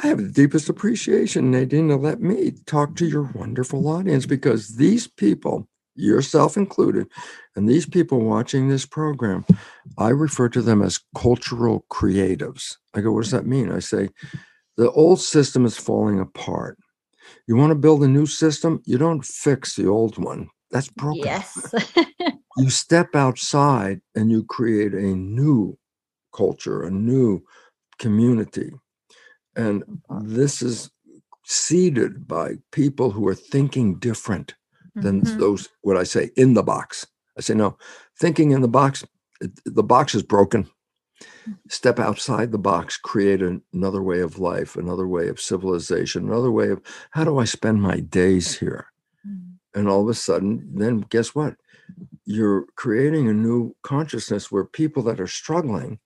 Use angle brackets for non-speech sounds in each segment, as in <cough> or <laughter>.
I have the deepest appreciation, Nadine, to let me talk to your wonderful audience because these people, yourself included, and these people watching this program, I refer to them as cultural creatives. I go, what does that mean? I say, the old system is falling apart. You want to build a new system? You don't fix the old one. That's broken. Yes. <laughs> you step outside and you create a new culture, a new community. And this is seeded by people who are thinking different than Mhm. those, what I say, in the box. I say, no, thinking in the box, the box is broken. Step outside the box, create an- another way of life, another way of civilization, another way of how do I spend my days here? Mm. And all of a sudden, then guess what? You're creating a new consciousness where people that are struggling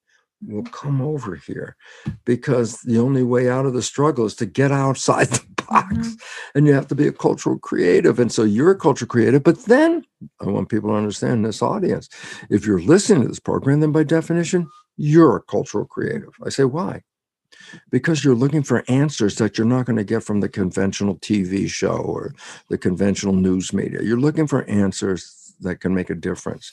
will come over here because the only way out of the struggle is to get outside the <laughs> box Mhm. and you have to be a cultural creative and so you're a cultural creative but then i want people to understand this audience if you're listening to this program then by definition you're a cultural creative. I say why? Because you're looking for answers that you're not going to get from the conventional tv show or the conventional news media. You're looking for answers that can make a difference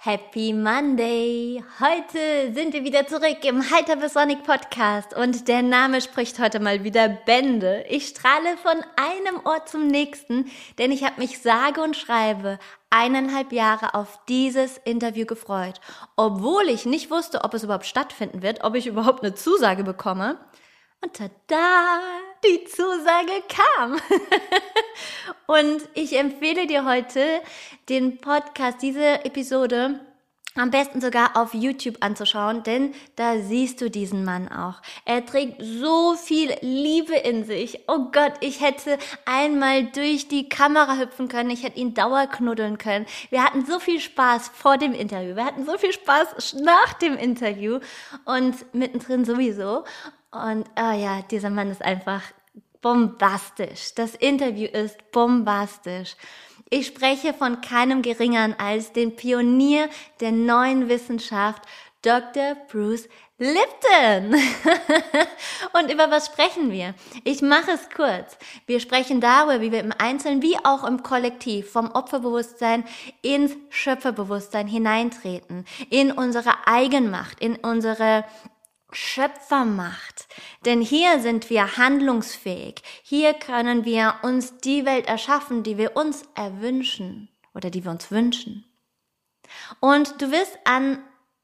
Happy Monday! Heute sind wir wieder zurück im Hypersonic Podcast und der Name spricht heute mal wieder Bände. Ich strahle von einem Ort zum nächsten, denn ich habe mich sage und schreibe eineinhalb Jahre auf dieses Interview gefreut, obwohl ich nicht wusste, ob es überhaupt stattfinden wird, ob ich überhaupt eine Zusage bekomme. Und tada, die Zusage kam. <laughs> Und ich empfehle dir heute den Podcast, diese Episode am besten sogar auf YouTube anzuschauen, denn da siehst du diesen Mann auch. Er trägt so viel Liebe in sich. Oh Gott, ich hätte einmal durch die Kamera hüpfen können, ich hätte ihn dauerknuddeln können. Wir hatten so viel Spaß vor dem Interview, wir hatten so viel Spaß nach dem Interview und mittendrin sowieso. Und ah ja, dieser Mann ist einfach bombastisch. Das Interview ist bombastisch. Ich spreche von keinem geringeren als den Pionier der neuen Wissenschaft, Dr. Bruce Lipton. <laughs> Und über was sprechen wir? Ich mache es kurz. Wir sprechen darüber, wie wir im Einzelnen wie auch im Kollektiv vom Opferbewusstsein ins Schöpferbewusstsein hineintreten, in unsere Eigenmacht, in unsere Schöpfermacht. Denn hier sind wir handlungsfähig. Hier können wir uns die Welt erschaffen, die wir uns erwünschen oder die wir uns wünschen. Und du wirst an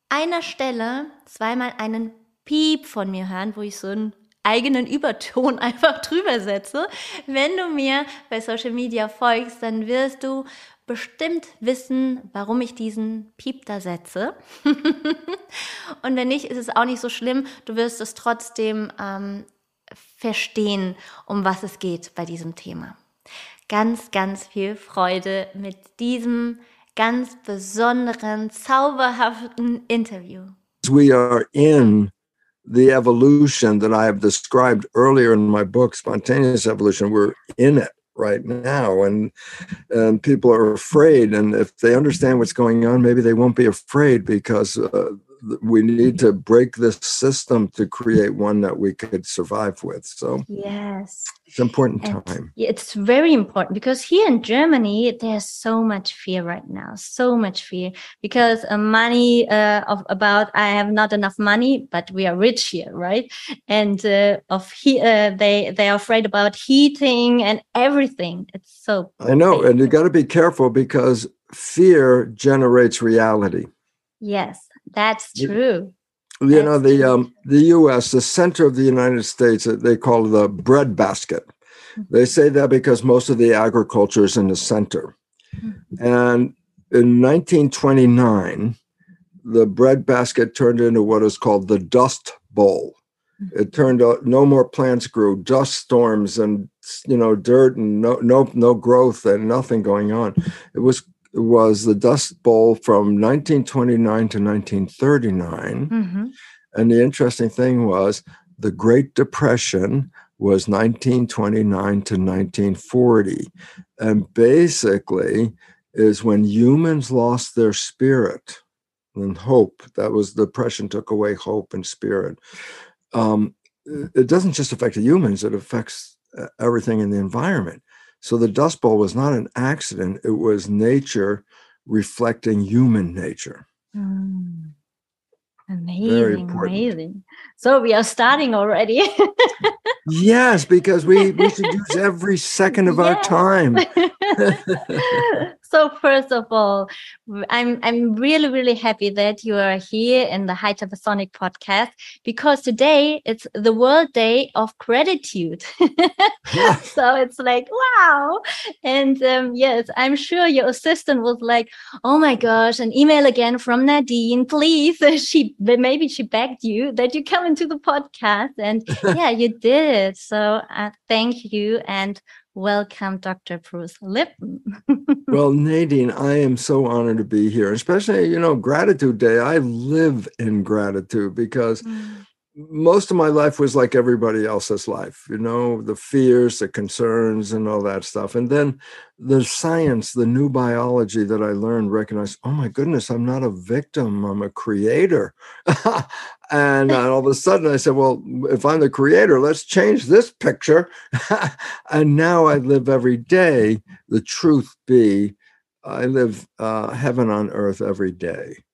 einer Stelle zweimal einen Piep von mir hören, wo ich so einen eigenen Überton <laughs> einfach drüber setze. Wenn du mir bei Social Media folgst, dann wirst du bestimmt wissen, warum ich diesen Piep da setze. <laughs> Und wenn nicht, ist es auch nicht so schlimm. Du wirst es trotzdem ähm, verstehen, um was es geht bei diesem Thema. Ganz, ganz viel Freude mit diesem ganz besonderen, zauberhaften Interview. we are in the evolution that I have described earlier in my book, Spontaneous Evolution. We're in it right now, and and people are afraid. And if they understand what's going on, maybe they won't be afraid because uh, we need to break this system to create one that we could survive with. So Yes. it's important And time. it's very important because here in Germany, there's so much fear right now, so much fear because uh, money uh, of about I have not enough money, but we are rich here, right? And uh, of he, uh, they they are afraid about heating and everything. It's so I know, and you got to be careful because fear generates reality. yes, that's true. you know the um the us the center of the united states uh, they call the bread basket they say that because most of the agriculture is in the center and in 1929 the breadbasket turned into what is called the dust bowl. Mm-hmm. It turned out no more plants grew, dust storms and you know dirt and no no no growth and nothing going on. It was was the Dust Bowl from 1929 to 1939. Mhm. And the interesting thing was the Great Depression was 1929 to 1940. And basically is when humans lost their spirit and hope. That was the depression took away hope and spirit. Um, it it doesn't just affect the humans, it affects uh, everything in the environment. So the Dust Bowl was not an accident, it was nature reflecting human nature. Mm. Amazing, amazing. So we are starting already. <laughs> Yes, because we, we should use every second of our time. <laughs> <laughs> so first of all, I'm I'm really really happy that you are here in the High Sonic podcast because today it's the World Day of Gratitude. Yeah. <laughs> so it's like wow, and um, yes, I'm sure your assistant was like, oh my gosh, an email again from Nadine, please. <laughs> She maybe she begged you that you come into the podcast, and <laughs> yeah, you did. it. So uh, thank you and welcome, Dr. Bruce Lipton. Well, Nadine, I am so honored to be here, especially, you know, Gratitude Day. I live in gratitude because mm. most of my life was like everybody else's life, you know, the fears, the concerns, and all that stuff. And then the science, the new biology that I learned, recognized, oh my goodness, I'm not a victim, I'm a creator. <laughs> and uh, all of a sudden I said, well, if I'm the creator, let's change this picture. <laughs> and now I live every day, the truth be, I live uh, heaven on earth every day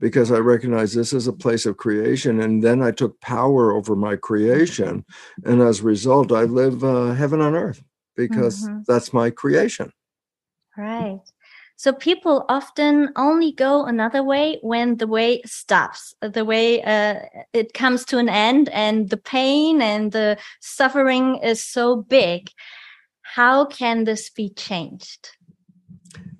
because I recognize this is a place of creation. And then I took power over my creation. And as a result, I live uh, heaven on earth because Mhm. that's my creation. Right. So people often only go another way when the way stops, the way uh, it comes to an end, and the pain and the suffering is so big. How can this be changed?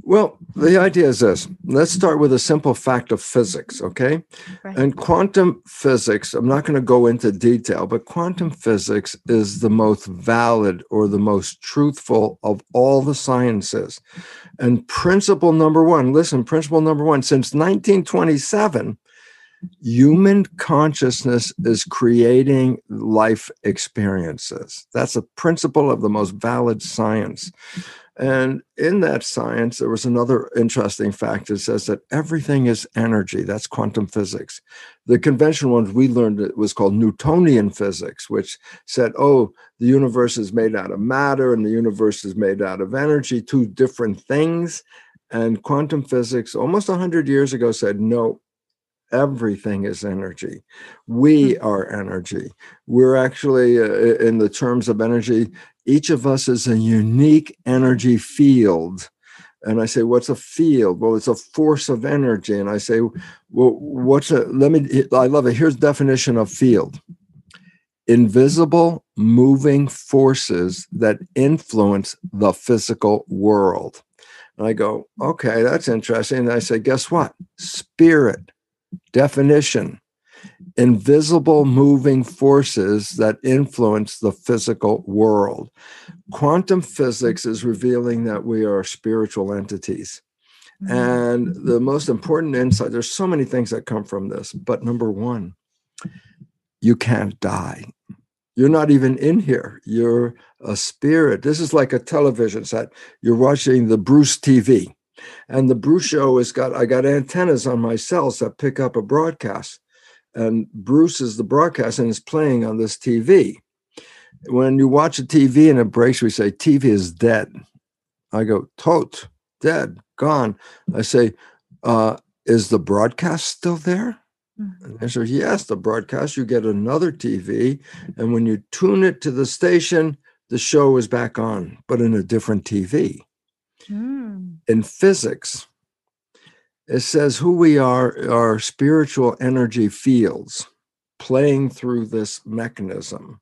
Well, the idea is this let's start with a simple fact of physics, okay? Right. And quantum physics, I'm not going to go into detail, but quantum physics is the most valid or the most truthful of all the sciences. And principle number one, listen, principle number one, since 1927, human consciousness is creating life experiences. That's a principle of the most valid science. And in that science, there was another interesting fact that says that everything is energy. That's quantum physics. The conventional ones we learned it was called Newtonian physics, which said, oh, the universe is made out of matter and the universe is made out of energy, two different things. And quantum physics, almost 100 years ago, said, no, everything is energy. We are energy. We're actually, uh, in the terms of energy, each of us is a unique energy field. And I say, what's a field? Well, it's a force of energy. And I say, well, what's a, let me, I love it. Here's definition of field invisible moving forces that influence the physical world. And I go, okay, that's interesting. And I say, guess what? Spirit, definition, invisible moving forces that influence the physical world. Quantum physics is revealing that we are spiritual entities. And mm-hmm. the most important insight, there's so many things that come from this, but number one, you can't die. You're not even in here. You're a spirit. This is like a television set. You're watching the Bruce TV. And the Bruce show has got, I got antennas on my cells that pick up a broadcast. And Bruce is the broadcast and it's playing on this TV. When you watch a TV and it breaks, we say, TV is dead. I go, tot, dead, gone. I say, uh, is the broadcast still there? Mhm. And they said, yes, the broadcast, you get another TV. And when you tune it to the station, the show is back on, but in a different TV. Mm. In physics, it says who we are are spiritual energy fields playing through this mechanism.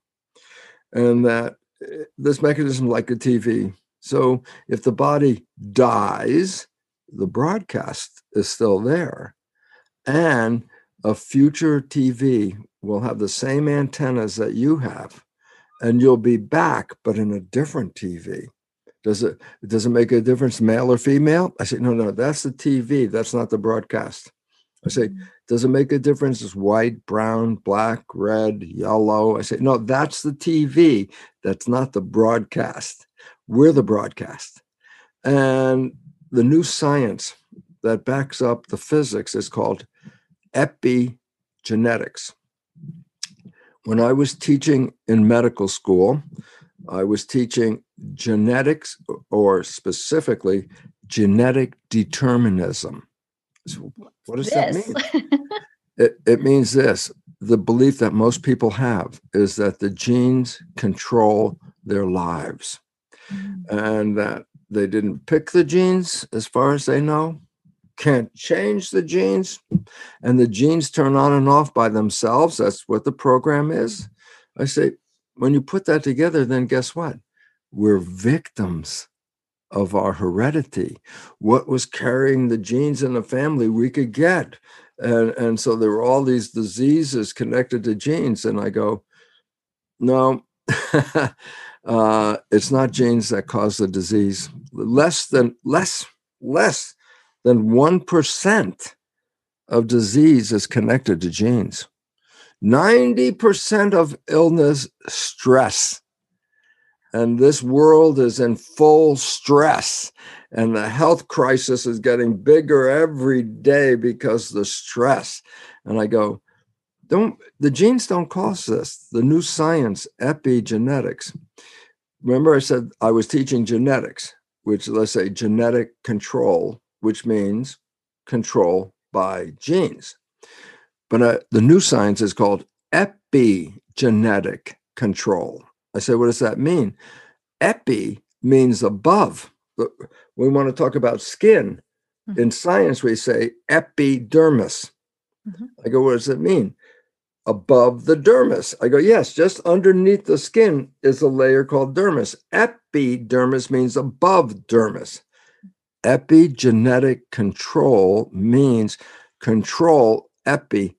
And that eh, this mechanism, like a TV. So if the body dies, the broadcast is still there. And a future TV will have the same antennas that you have, and you'll be back, but in a different TV. Does it does it make a difference, male or female? I say, no, no, that's the TV. That's not the broadcast. I say, mm-hmm. does it make a difference? It's white, brown, black, red, yellow. I say, no, that's the TV. That's not the broadcast. We're the broadcast. And the new science that backs up the physics is called epigenetics. When I was teaching in medical school, I was teaching genetics, or specifically genetic determinism. So what does this? that mean? <laughs> it, it means this the belief that most people have is that the genes control their lives mm. and that they didn't pick the genes as far as they know can't change the genes and the genes turn on and off by themselves that's what the program is i say when you put that together, then guess what? We're victims of our heredity. What was carrying the genes in the family we could get. And, and so there were all these diseases connected to genes. And I go, no, <laughs> uh, it's not genes that cause the disease. Less than less, less than 1% of disease is connected to genes. 90% of illness stress. And this world is in full stress. And the health crisis is getting bigger every day because the stress. And I go, don't the genes don't cause this. The new science, epigenetics. Remember, I said I was teaching genetics, which let's say genetic control, which means control by genes. But uh, the new science is called epigenetic control. I say, what does that mean? Epi means above. We want to talk about skin. Mm-hmm. In science, we say epidermis. Mm-hmm. I go, what does it mean? Above the dermis. I go, yes, just underneath the skin is a layer called dermis. Epidermis means above dermis. Epigenetic control means control epi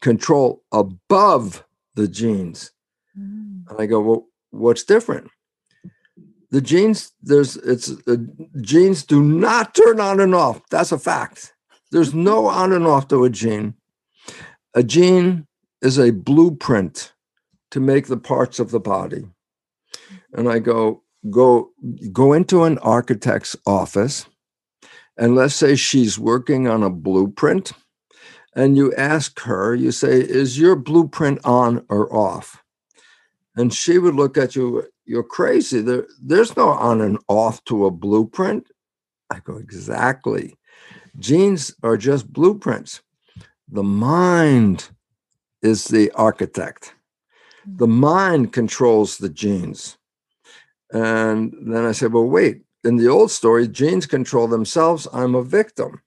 control above the genes. Mm. And I go, well, what's different? The genes, there's it's uh, genes do not turn on and off. That's a fact. There's <laughs> no on and off to a gene. A gene is a blueprint to make the parts of the body. And I go, go, go into an architect's office, and let's say she's working on a blueprint and you ask her, you say, Is your blueprint on or off? And she would look at you, You're crazy. There, there's no on and off to a blueprint. I go, Exactly. Genes are just blueprints. The mind is the architect, hmm. the mind controls the genes. And then I said, Well, wait, in the old story, genes control themselves. I'm a victim.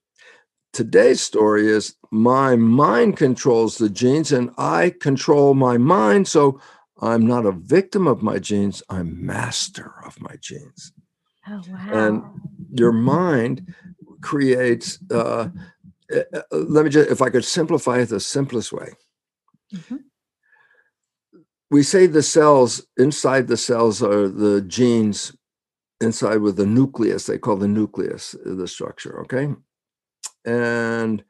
Today's story is my mind controls the genes and I control my mind. So I'm not a victim of my genes, I'm master of my genes. Oh, wow. And your mind creates, uh, uh, uh, let me just, if I could simplify it the simplest way. Mm-hmm. We say the cells, inside the cells are the genes inside with the nucleus, they call the nucleus the structure, okay? And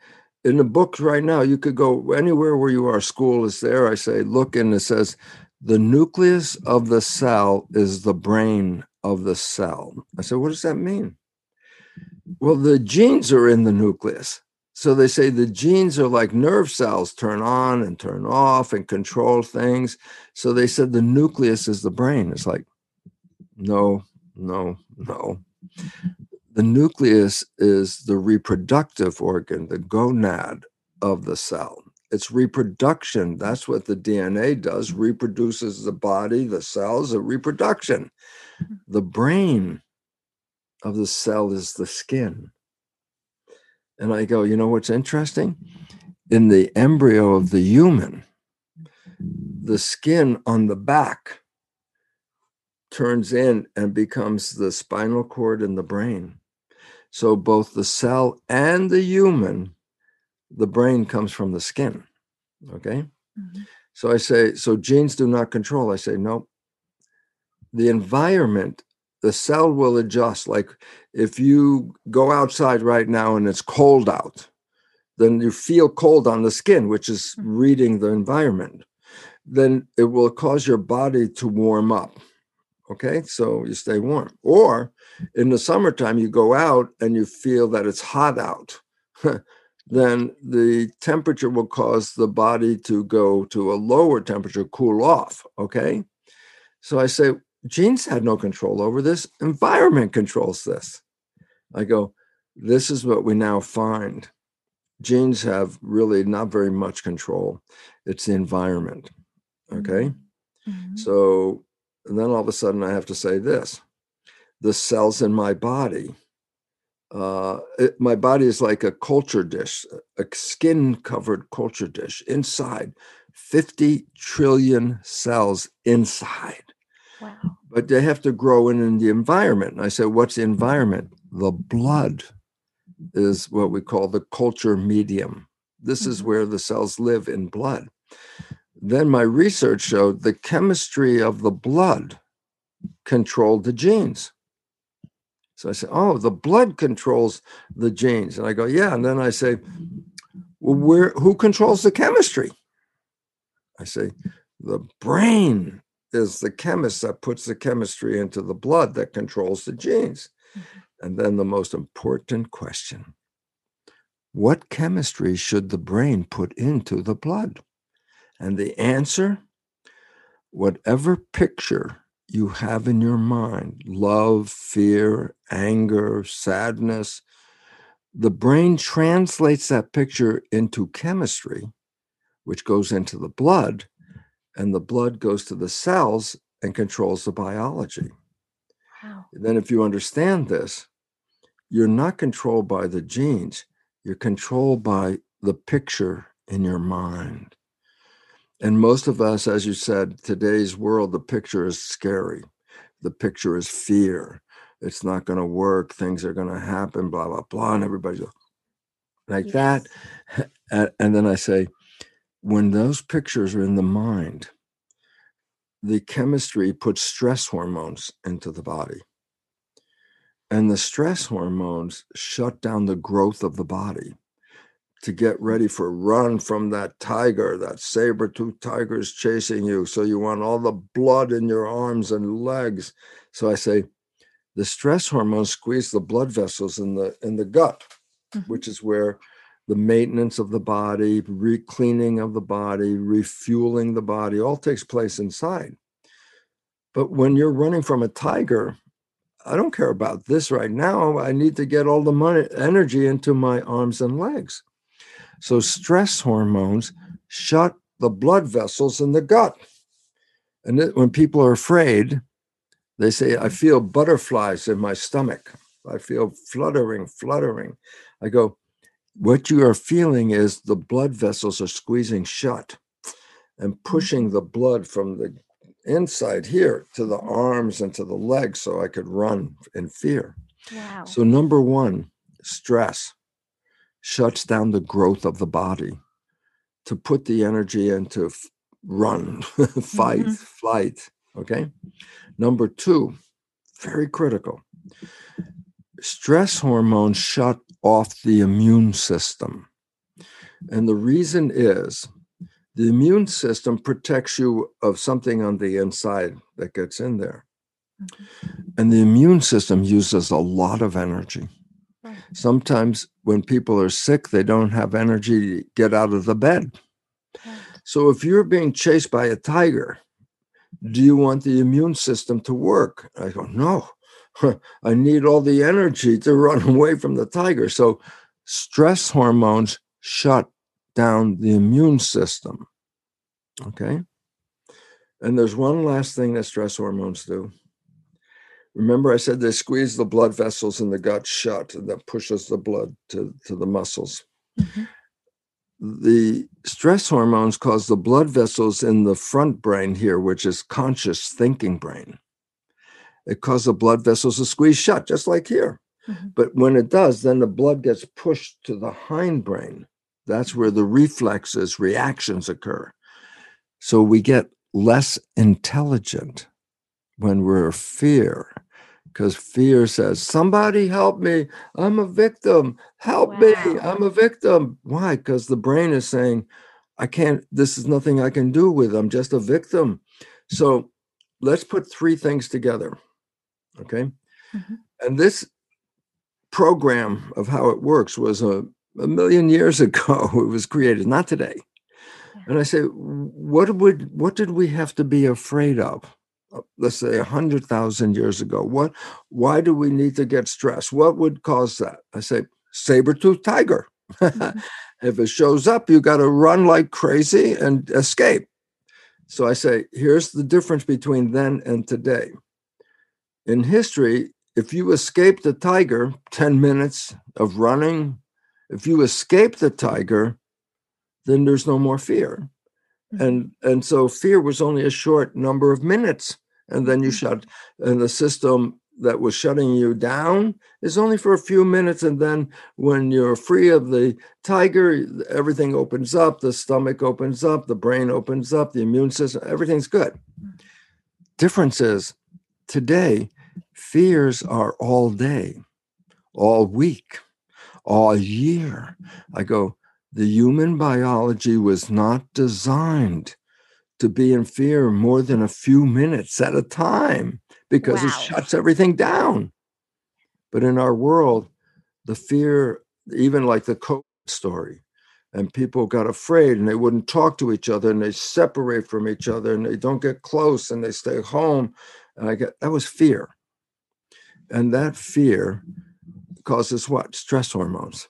in the books right now, you could go anywhere where you are. School is there. I say, look, and it says, the nucleus of the cell is the brain of the cell. I said, what does that mean? Well, the genes are in the nucleus. So they say the genes are like nerve cells, turn on and turn off and control things. So they said the nucleus is the brain. It's like, no, no, no. The nucleus is the reproductive organ, the gonad of the cell. It's reproduction. That's what the DNA does, reproduces the body, the cells, a reproduction. Mm-hmm. The brain of the cell is the skin. And I go, you know what's interesting? In the embryo of the human, the skin on the back turns in and becomes the spinal cord and the brain. So both the cell and the human the brain comes from the skin. Okay. Mhm. So I say, so genes do not control. I say, no. The environment, the cell will adjust. Like if you go outside right now and it's cold out, then you feel cold on the skin, which is Mhm. reading the environment. Then it will cause your body to warm up. Okay. So you stay warm. Or in the summertime, you go out and you feel that it's hot out. <laughs> then the temperature will cause the body to go to a lower temperature, cool off. Okay. So I say, genes had no control over this. Environment controls this. I go, this is what we now find. Genes have really not very much control. It's the environment. Okay. Mhm. So and then all of a sudden I have to say this the cells in my body. Uh, it, my body is like a culture dish, a skin covered culture dish inside, 50 trillion cells inside, Wow. but they have to grow in, in the environment. And I said, What's the environment? The blood is what we call the culture medium. This is Mhm. where the cells live in blood. Then my research showed the chemistry of the blood controlled the genes. So I said, Oh, the blood controls the genes. And I go, Yeah. And then I say, Well, where who controls the chemistry? I say, the brain is the chemist that puts the chemistry into the blood that controls the genes. Mhm. And then the most important question What chemistry should the brain put into the blood? And the answer whatever picture you have in your mind love, fear, anger, sadness the brain translates that picture into chemistry, which goes into the blood, and the blood goes to the cells and controls the biology. Wow. Then, if you understand this, you're not controlled by the genes, you're controlled by the picture in your mind. And most of us, as you said, today's world, the picture is scary. The picture is fear. It's not going to work. Things are going to happen, blah, blah, blah. And everybody's like that. Yes. <laughs> And, and then I say, when those pictures are in the mind, the chemistry puts stress hormones into the body. And the stress hormones shut down the growth of the body to get ready for run from that tiger, that saber tooth tiger is chasing you. So you want all the blood in your arms and legs. So I say, the stress hormones squeeze the blood vessels in the in the gut, Mhm. which is where the maintenance of the body, re-cleaning of the body, refueling the body, all takes place inside. But when you're running from a tiger, I don't care about this right now. I need to get all the money, energy into my arms and legs. So stress hormones shut the blood vessels in the gut. And it- when people are afraid, they say, I feel butterflies in my stomach. I feel fluttering, fluttering. I go, what you are feeling is the blood vessels are squeezing shut and pushing the blood from the inside here to the arms and to the legs so I could run in fear. Wow. So, number one, stress shuts down the growth of the body to put the energy into f- run, <laughs> fight, Mhm. flight. Okay. Number two, very critical stress hormones shut off the immune system. And the reason is the immune system protects you of something on the inside that gets in there. And the immune system uses a lot of energy. Sometimes when people are sick, they don't have energy to get out of the bed. So if you're being chased by a tiger, do you want the immune system to work? I go, no. <laughs> I need all the energy to run <laughs> away from the tiger. So stress hormones shut down the immune system. Okay. And there's one last thing that stress hormones do. Remember, I said they squeeze the blood vessels in the gut shut and that pushes the blood to, to the muscles. Mhm. The stress hormones cause the blood vessels in the front brain here, which is conscious thinking brain. It causes the blood vessels to squeeze shut, just like here. Mhm. But when it does, then the blood gets pushed to the hindbrain, That's where the reflexes, reactions occur. So we get less intelligent when we're fear because fear says, Somebody help me. I'm a victim. Help wow. me. I'm a victim. Why? Because the brain is saying, I can't, this is nothing I can do with. I'm just a victim. So let's put three things together. Okay. Mm-hmm. And this program of how it works was a, a million years <laughs> ago. It was created, not today. Yeah. And I say, what would what did we have to be afraid of? Uh, let's say a hundred thousand years ago. What why do we need to get stressed? What would cause that? I say, saber-toothed tiger. <laughs> Mm-hmm. if it shows up, you got to run like crazy and escape. So I say, here's the difference between then and today. In history, if you escape the tiger, 10 minutes of running, if you escape the tiger, then there's no more fear. Mm-hmm. And and so fear was only a short number of minutes. And then you mm-hmm. shut and the system that was shutting you down is only for a few minutes. And then when you're free of the tiger, everything opens up, the stomach opens up, the brain opens up, the immune system, everything's good. Mm-hmm. Difference is today, fears are all day, all week, all year. I go, the human biology was not designed to be in fear more than a few minutes at a time because wow. it shuts everything down. But in our world, the fear, even like the COVID story, and people got afraid and they wouldn't talk to each other and they separate from each other and they don't get close and they stay home. And I get that was fear. And that fear causes what? Stress hormones.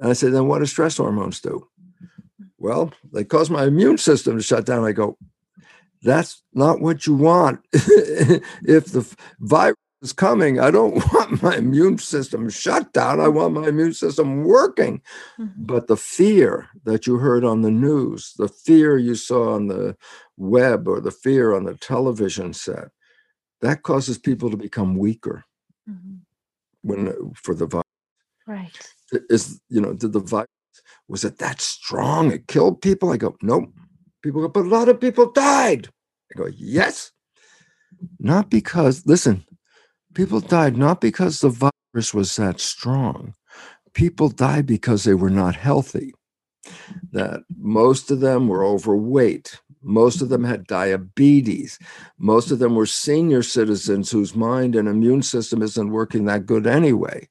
And I said, then what do stress hormones do? Well, they cause my immune system to shut down. I go, that's not what you want. <laughs> if the virus is coming, I don't <laughs> want my immune system shut down. I want my immune system working. Mm-hmm. But the fear that you heard on the news, the fear you saw on the web or the fear on the television set, that causes people to become weaker mm-hmm. when for the virus. Right. Is you know, did the virus was it that strong? It killed people? I go, nope. People go, but a lot of people died. I go, yes. Not because, listen, people died not because the virus was that strong. People died because they were not healthy. That most of them were overweight. Most of them had diabetes. Most of them were senior citizens whose mind and immune system isn't working that good anyway.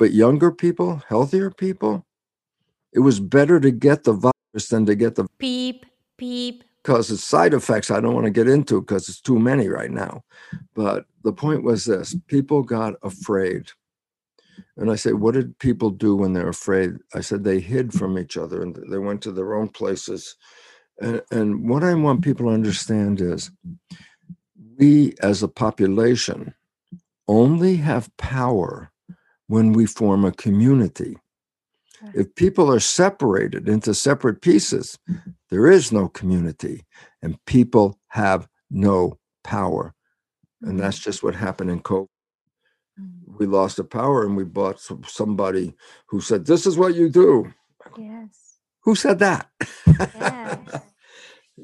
But younger people, healthier people, it was better to get the virus than to get the peep, peep. Because it's side effects I don't want to get into because it's too many right now. But the point was this people got afraid. And I say, what did people do when they're afraid? I said they hid from each other and they went to their own places. And, and what I want people to understand is we as a population only have power when we form a community. If people are separated into separate pieces, there is no community and people have no power. And that's mm-hmm. just what happened in COVID. Mm-hmm. We lost the power and we bought somebody who said, This is what you do. Yes. Who said that? Yes. <laughs>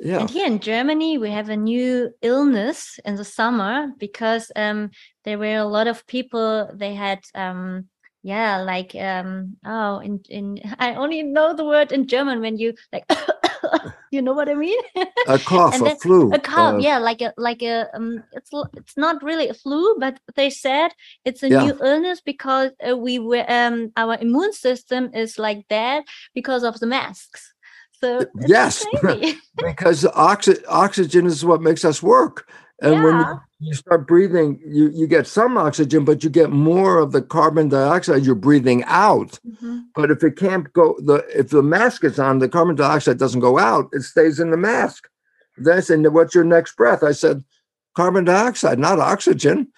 yeah. And here in Germany, we have a new illness in the summer because um, there were a lot of people, they had um, yeah like um oh in in i only know the word in german when you like <coughs> you know what i mean a <laughs> cough a flu a cough uh, yeah like a like a um it's it's not really a flu but they said it's a yeah. new illness because uh, we were um our immune system is like that because of the masks so yes <laughs> because oxy- oxygen is what makes us work and yeah. when you, you start breathing, you, you get some oxygen, but you get more of the carbon dioxide you're breathing out. Mm-hmm. But if it can't go, the if the mask is on, the carbon dioxide doesn't go out, it stays in the mask. Then I said, What's your next breath? I said, Carbon dioxide, not oxygen.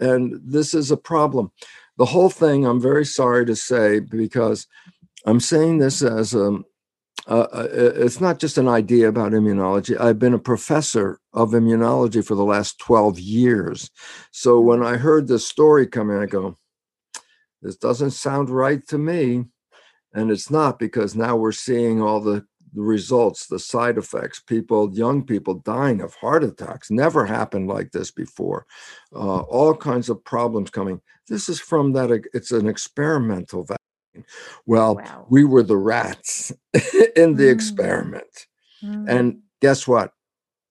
And this is a problem. The whole thing, I'm very sorry to say, because I'm saying this as a uh, uh it's not just an idea about immunology. I've been a professor of immunology for the last 12 years. So when I heard this story coming, I go, this doesn't sound right to me. And it's not because now we're seeing all the, the results, the side effects, people, young people dying of heart attacks. Never happened like this before. Uh, all kinds of problems coming. This is from that, it's an experimental vaccine. Well, Wow. we were the rats <laughs> in the Mm. experiment. Mm. And guess what?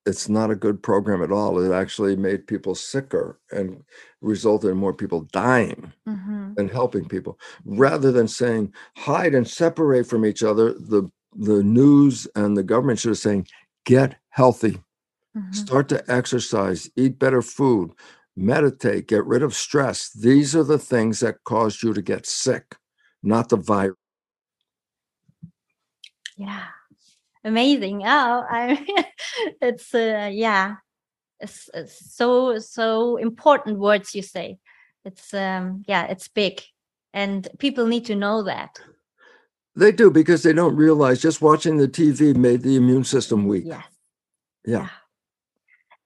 It's not a good program at all. It actually made people sicker and resulted in more people dying Mhm. than helping people. Rather than saying hide and separate from each other, the the news and the government should have saying get healthy, Mhm. start to exercise, eat better food, meditate, get rid of stress. These are the things that caused you to get sick, not the virus. Yeah. Amazing. Oh, I <laughs> it's uh, yeah. It's, it's so so important words you say. It's um yeah, it's big. And people need to know that. They do because they don't realize just watching the TV made the immune system weak. Yes. Yeah.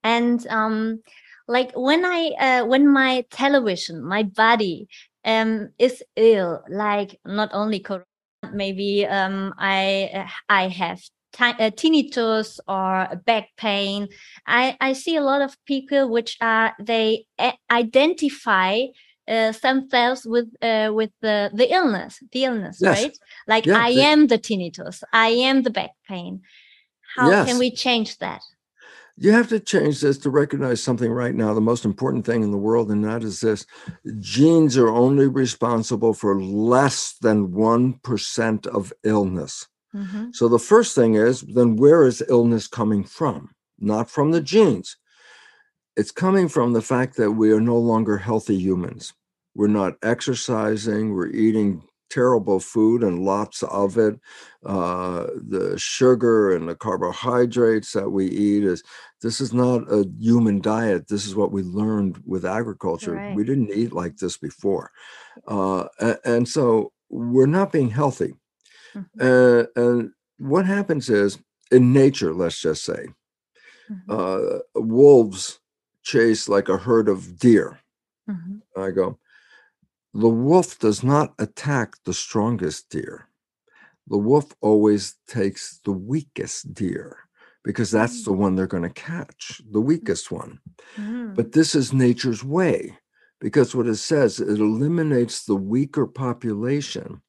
And um like when I uh when my television, my body um is ill, like not only corona, maybe um I uh, I have uh, tinnitus or back pain. I I see a lot of people which are they uh, identify uh, themselves with uh, with the the illness, the illness, Yes. right? Like Yeah, I they- am the tinnitus, I am the back pain. How Yes. can we change that? You have to change this to recognize something right now, the most important thing in the world, and that is this genes are only responsible for less than 1% of illness. Mhm. So the first thing is then where is illness coming from? Not from the genes. It's coming from the fact that we are no longer healthy humans. We're not exercising, we're eating terrible food and lots of it. Uh, the sugar and the carbohydrates that we eat is this is not a human diet. This is what we learned with agriculture. Right. We didn't eat like this before. Uh, a- and so we're not being healthy. Mhm. Uh, and what happens is in nature, let's just say, Mhm. uh, wolves chase like a herd of deer. Mhm. I go, the wolf does not attack the strongest deer. The wolf always takes the weakest deer because that's the one they're going to catch, the weakest one. Mhm. But this is nature's way because what it says, it eliminates the weaker population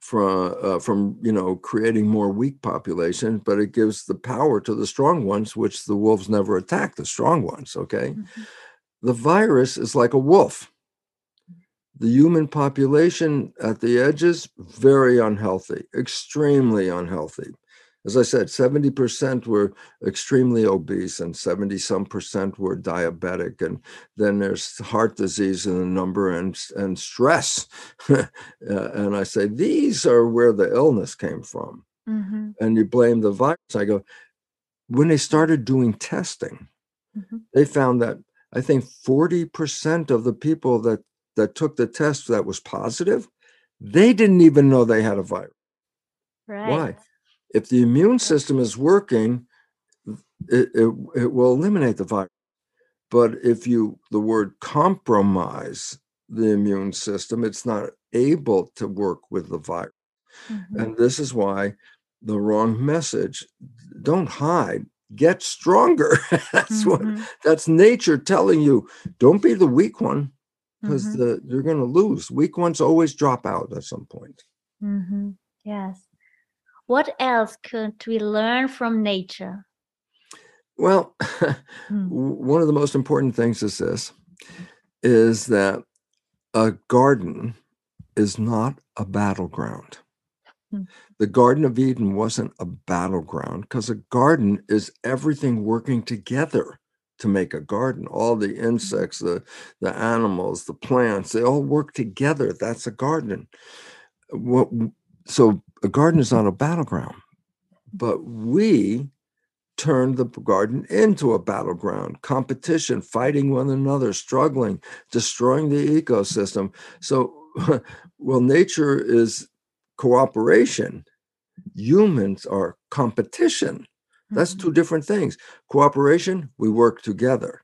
from uh, from you know creating more weak population, but it gives the power to the strong ones, which the wolves never attack the strong ones. Okay, Mhm. the virus is like a wolf. The human population at the edges very unhealthy, extremely unhealthy. As I said, 70% were extremely obese and 70 some percent were diabetic. And then there's heart disease in the number and, and stress. <laughs> Uh, and I say, these are where the illness came from. Mhm. And you blame the virus. I go, when they started doing testing, Mhm. they found that I think 40% of the people that, that took the test that was positive, they didn't even know they had a virus. Right. Why? If the immune system is working, it, it, it will eliminate the virus. But if you, the word compromise the immune system, it's not able to work with the virus. Mhm. And this is why the wrong message don't hide, get stronger. <laughs> that's what Mhm. that's nature telling you don't be the weak one because Mhm. the you're going to lose. Weak ones always drop out at some point. Mhm. Yes. What else could we learn from nature? Well, <laughs> Mm. one of the most important things is this is that a garden is not a battleground. Hmm. The Garden of Eden wasn't a battleground because a garden is everything working together to make a garden. All the mm-hmm. insects, the, the animals, the plants, they all work together. That's a garden. What, so a garden is not a battleground, but we turned the garden into a battleground, competition, fighting one another, struggling, destroying the ecosystem. So, <laughs> well, nature is cooperation, humans are competition. That's two different things. Cooperation, we work together.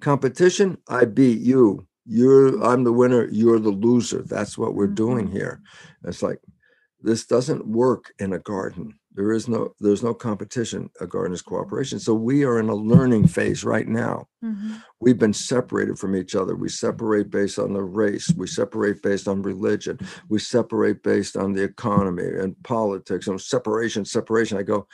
Competition, I beat you. You're I'm the winner, you're the loser. That's what we're doing Mhm. here. It's like this doesn't work in a garden. There is no there's no competition. A garden is cooperation. So we are in a learning phase right now. Mhm. We've been separated from each other. We separate based on the race. We separate based on religion. We separate based on the economy and politics and separation, separation. I go,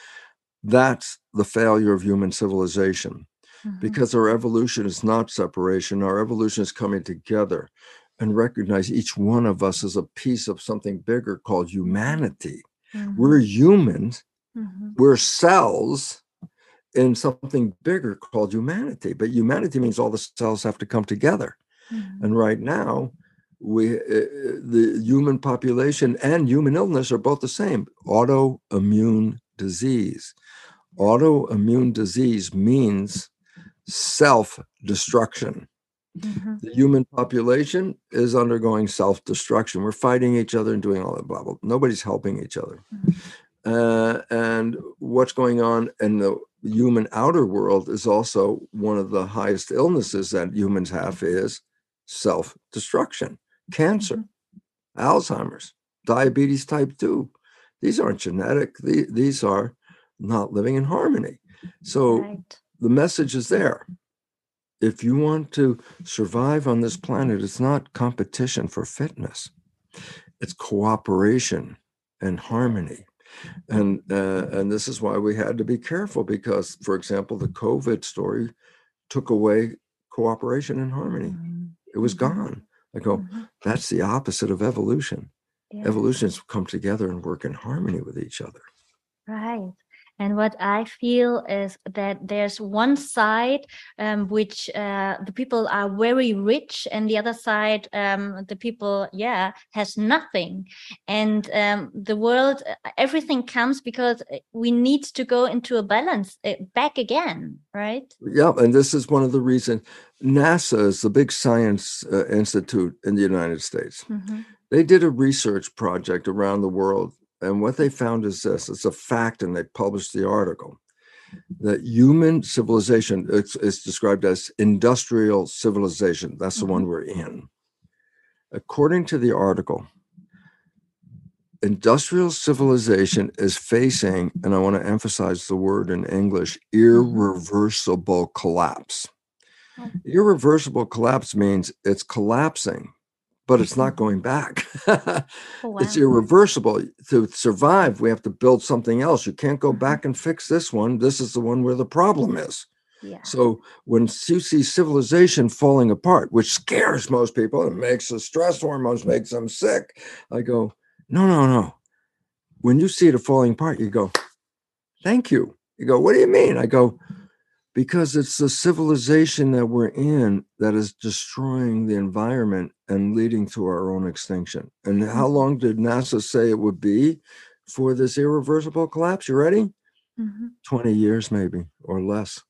that's the failure of human civilization Mhm. because our evolution is not separation. Our evolution is coming together and recognize each one of us as a piece of something bigger called humanity. Mhm. We're humans, Mhm. we're cells in something bigger called humanity. But humanity means all the cells have to come together. Mhm. And right now, we uh, the human population and human illness are both the same autoimmune disease. Autoimmune disease means self destruction. Mhm. The human population is undergoing self destruction. We're fighting each other and doing all that blah blah. Nobody's helping each other. Mhm. Uh, and what's going on in the human outer world is also one of the highest illnesses that humans have is self destruction, cancer, Mhm. Alzheimer's, diabetes type 2. These aren't genetic, the- these are not living in harmony. So Right. the message is there. If you want to survive on this planet, it's not competition for fitness, it's cooperation and harmony. And uh, and this is why we had to be careful because, for example, the COVID story took away cooperation and harmony. It was Mhm. gone. I go, Mhm. that's the opposite of evolution. Yeah. Evolutions come together and work in harmony with each other. Right. And what I feel is that there's one side um, which uh, the people are very rich, and the other side, um, the people, yeah, has nothing. And um, the world, uh, everything comes because uh, we need to go into a balance uh, back again, right? Yeah, and this is one of the reasons NASA is the big science uh, institute in the United States. Mhm. They did a research project around the world, and what they found is this: it's a fact, and they published the article that human civilization it's, it's described as industrial civilization. That's the one mm-hmm. we're in. According to the article, industrial civilization is facing, and I want to emphasize the word in English, mm-hmm. irreversible collapse. Irreversible collapse means it's collapsing, but it's not going back. Oh, <laughs> It's irreversible. To survive, we have to build something else. You can't go Mhm. back and fix this one. This is the one where the problem is. Yeah. So when you see civilization falling apart, which scares most people, it makes the stress hormones makes them sick. I go, no, no, no. When you see it falling apart, you go, thank you. You go, what do you mean? I go, because it's the civilization that we're in that is destroying the environment and leading to our own extinction. And how Mhm. long did NASA say it would be for this irreversible collapse? You ready? Mhm. 20 years maybe or less.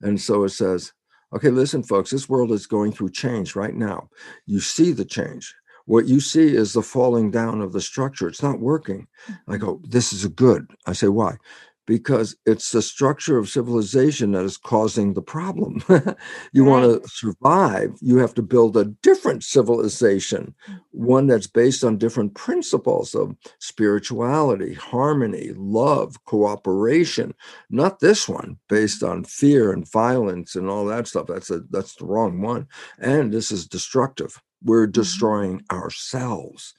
And so it says, okay, listen, folks, this world is going through change right now. You see the change. What you see is the falling down of the structure. It's not working. I go, this is a good. I say, why? Because it's the structure of civilization that is causing the problem. <laughs> you want to survive, you have to build a different civilization, mm-hmm. one that's based on different principles of spirituality, harmony, love, cooperation. Not this one based mm-hmm. on fear and violence and all that stuff. That's a that's the wrong one. And this is destructive. We're mm-hmm. destroying ourselves.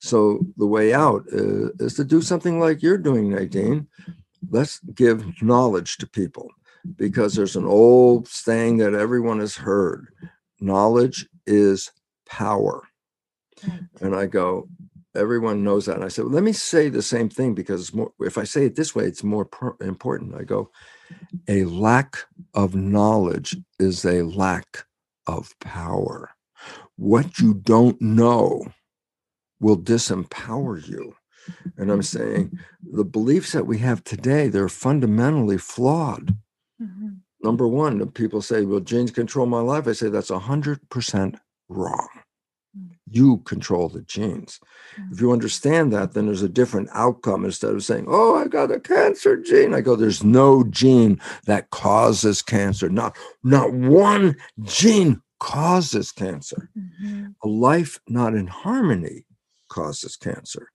So the way out uh, is to do something like you're doing, Nadine. Let's give knowledge to people because there's an old saying that everyone has heard knowledge is power. And I go, everyone knows that. And I said, well, let me say the same thing because it's more, if I say it this way, it's more important. I go, a lack of knowledge is a lack of power. What you don't know will disempower you. And I'm saying the beliefs that we have today, they're fundamentally flawed. Mhm. Number one, people say, well, genes control my life. I say that's 100% wrong. Mm. You control the genes. If you understand that, then there's a different outcome instead of saying, oh, I got a cancer gene. I go, there's no gene that causes cancer. Not, not one gene causes cancer. Mhm. A life not in harmony causes cancer.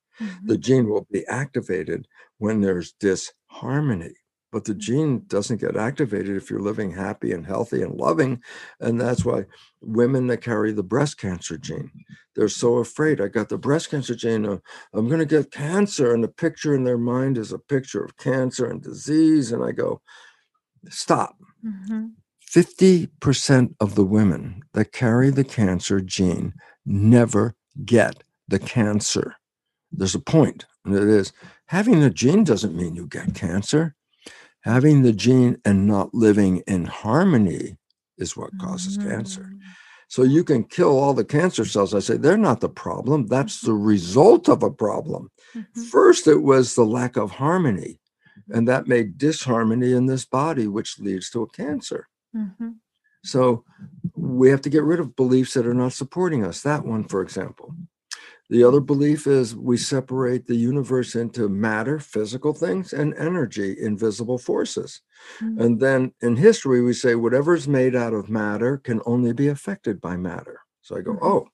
The gene will be activated when there's disharmony. But the gene doesn't get activated if you're living happy and healthy and loving. And that's why women that carry the breast cancer gene, they're so afraid. I got the breast cancer gene. uh, I'm going to get cancer. And the picture in their mind is a picture of cancer and disease. And I go, stop. Mhm. 50% of the women that carry the cancer gene never get the cancer. There's a point, and it is having the gene doesn't mean you get cancer. Having the gene and not living in harmony is what causes cancer. Mhm. So you can kill all the cancer cells. I say they're not the problem. That's the result of a problem. Mhm. First, it was the lack of harmony, and that made disharmony in this body, which leads to a cancer. Mhm. So we have to get rid of beliefs that are not supporting us. That one, for example. The other belief is we separate the universe into matter, physical things, and energy, invisible forces. Mhm. And then in history, we say whatever's made out of matter can only be affected by matter. So I go, Mhm. oh,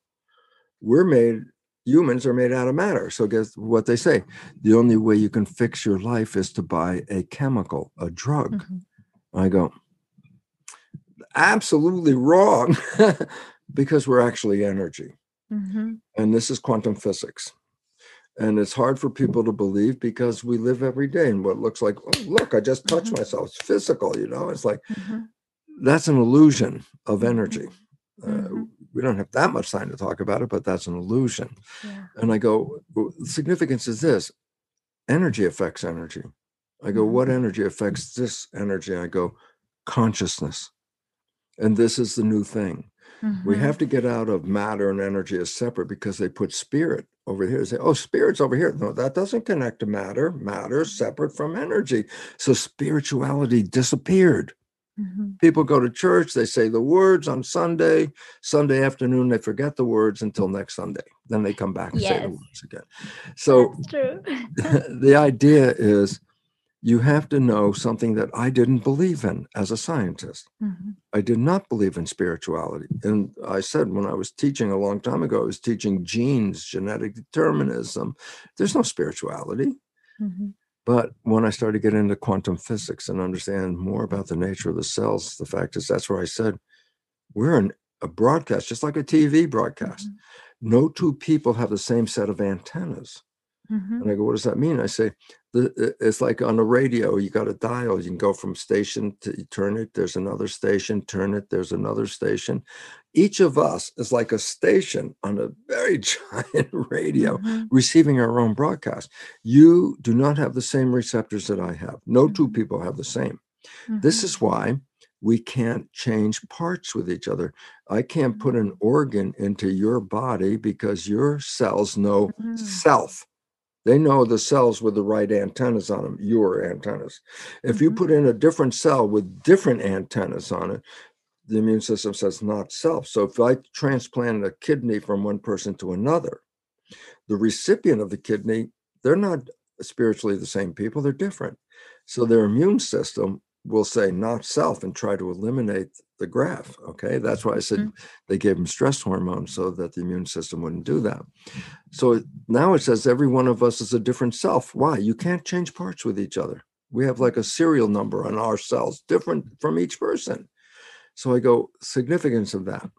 we're made, humans are made out of matter. So guess what they say? The only way you can fix your life is to buy a chemical, a drug. Mhm. I go, absolutely wrong <laughs> because we're actually energy. Mhm. And this is quantum physics. And it's hard for people to believe because we live every day in what looks like, oh, look, I just touched Mhm. myself. It's physical, you know? It's like, Mhm. that's an illusion of energy. Uh, Mhm. we don't have that much time to talk about it, but that's an illusion. Yeah. And I go, the significance is this energy affects energy. I go, what energy affects this energy? I go, consciousness. And this is the new thing. We Mhm. have to get out of matter and energy as separate because they put spirit over here. They say, oh, spirit's over here. No, that doesn't connect to matter. Matter's separate from energy. So spirituality disappeared. Mhm. People go to church, they say the words on Sunday, Sunday afternoon, they forget the words until next Sunday. Then they come back and say the words again. So <laughs> the idea is you have to know something that I didn't believe in as a scientist. Mhm. I did not believe in spirituality. And I said when I was teaching a long time ago, I was teaching genes, genetic determinism. There's no spirituality. Mhm. But when I started getting into quantum physics and understand more about the nature of the cells, the fact is that's where I said, we're in a broadcast, just like a TV broadcast. No two people have the same set of antennas. Mhm. And I go, what does that mean? I say, the, it's like on the radio, you got a dial. You can go from station to turn it, there's another station, turn it, there's another station. Each of us is like a station on a very <laughs> giant radio Mhm. receiving our own broadcast. You do not have the same receptors that I have. No two Mhm. people have the same. This Mhm. is why we can't change parts with each other. I can't put an organ into your body because your cells know Mhm. self. They know the cells with the right antennas on them, your antennas. If you Mhm. put in a different cell with different antennas on it, the immune system says not self. So if I transplanted a kidney from one person to another, the recipient of the kidney, they're not spiritually the same people, they're different. So their immune system will say not self and try to eliminate the graft. Okay. That's why I said Mhm. they gave them stress hormones so that the immune system wouldn't do that. So now it says every one of us is a different self. Why? You can't change parts with each other. We have like a serial number on our cells, different from each person. So I go, significance of that.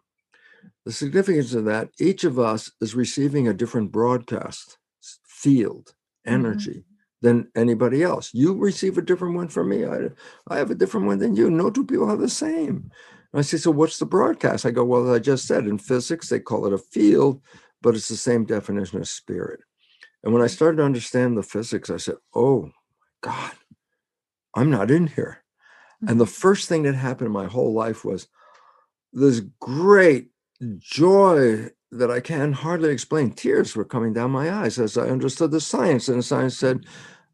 The significance of that, each of us is receiving a different broadcast field, energy than anybody else. You receive a different one from me. I, I have a different one than you. No two people have the same. And I say, so what's the broadcast? I go, well, I just said in physics, they call it a field, but it's the same definition as spirit. And when I started to understand the physics, I said, oh, God, I'm not in here. And the mm-hmm. first thing that happened in my whole life was this great joy that I can hardly explain. Tears were coming down my eyes as I understood the science. And the science said,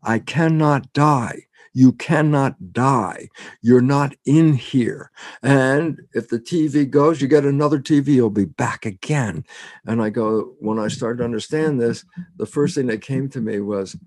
I cannot die. You cannot die. You're not in here. And if the TV goes, you get another TV, you'll be back again. And I go, when I started to understand this, the first thing that came to me was,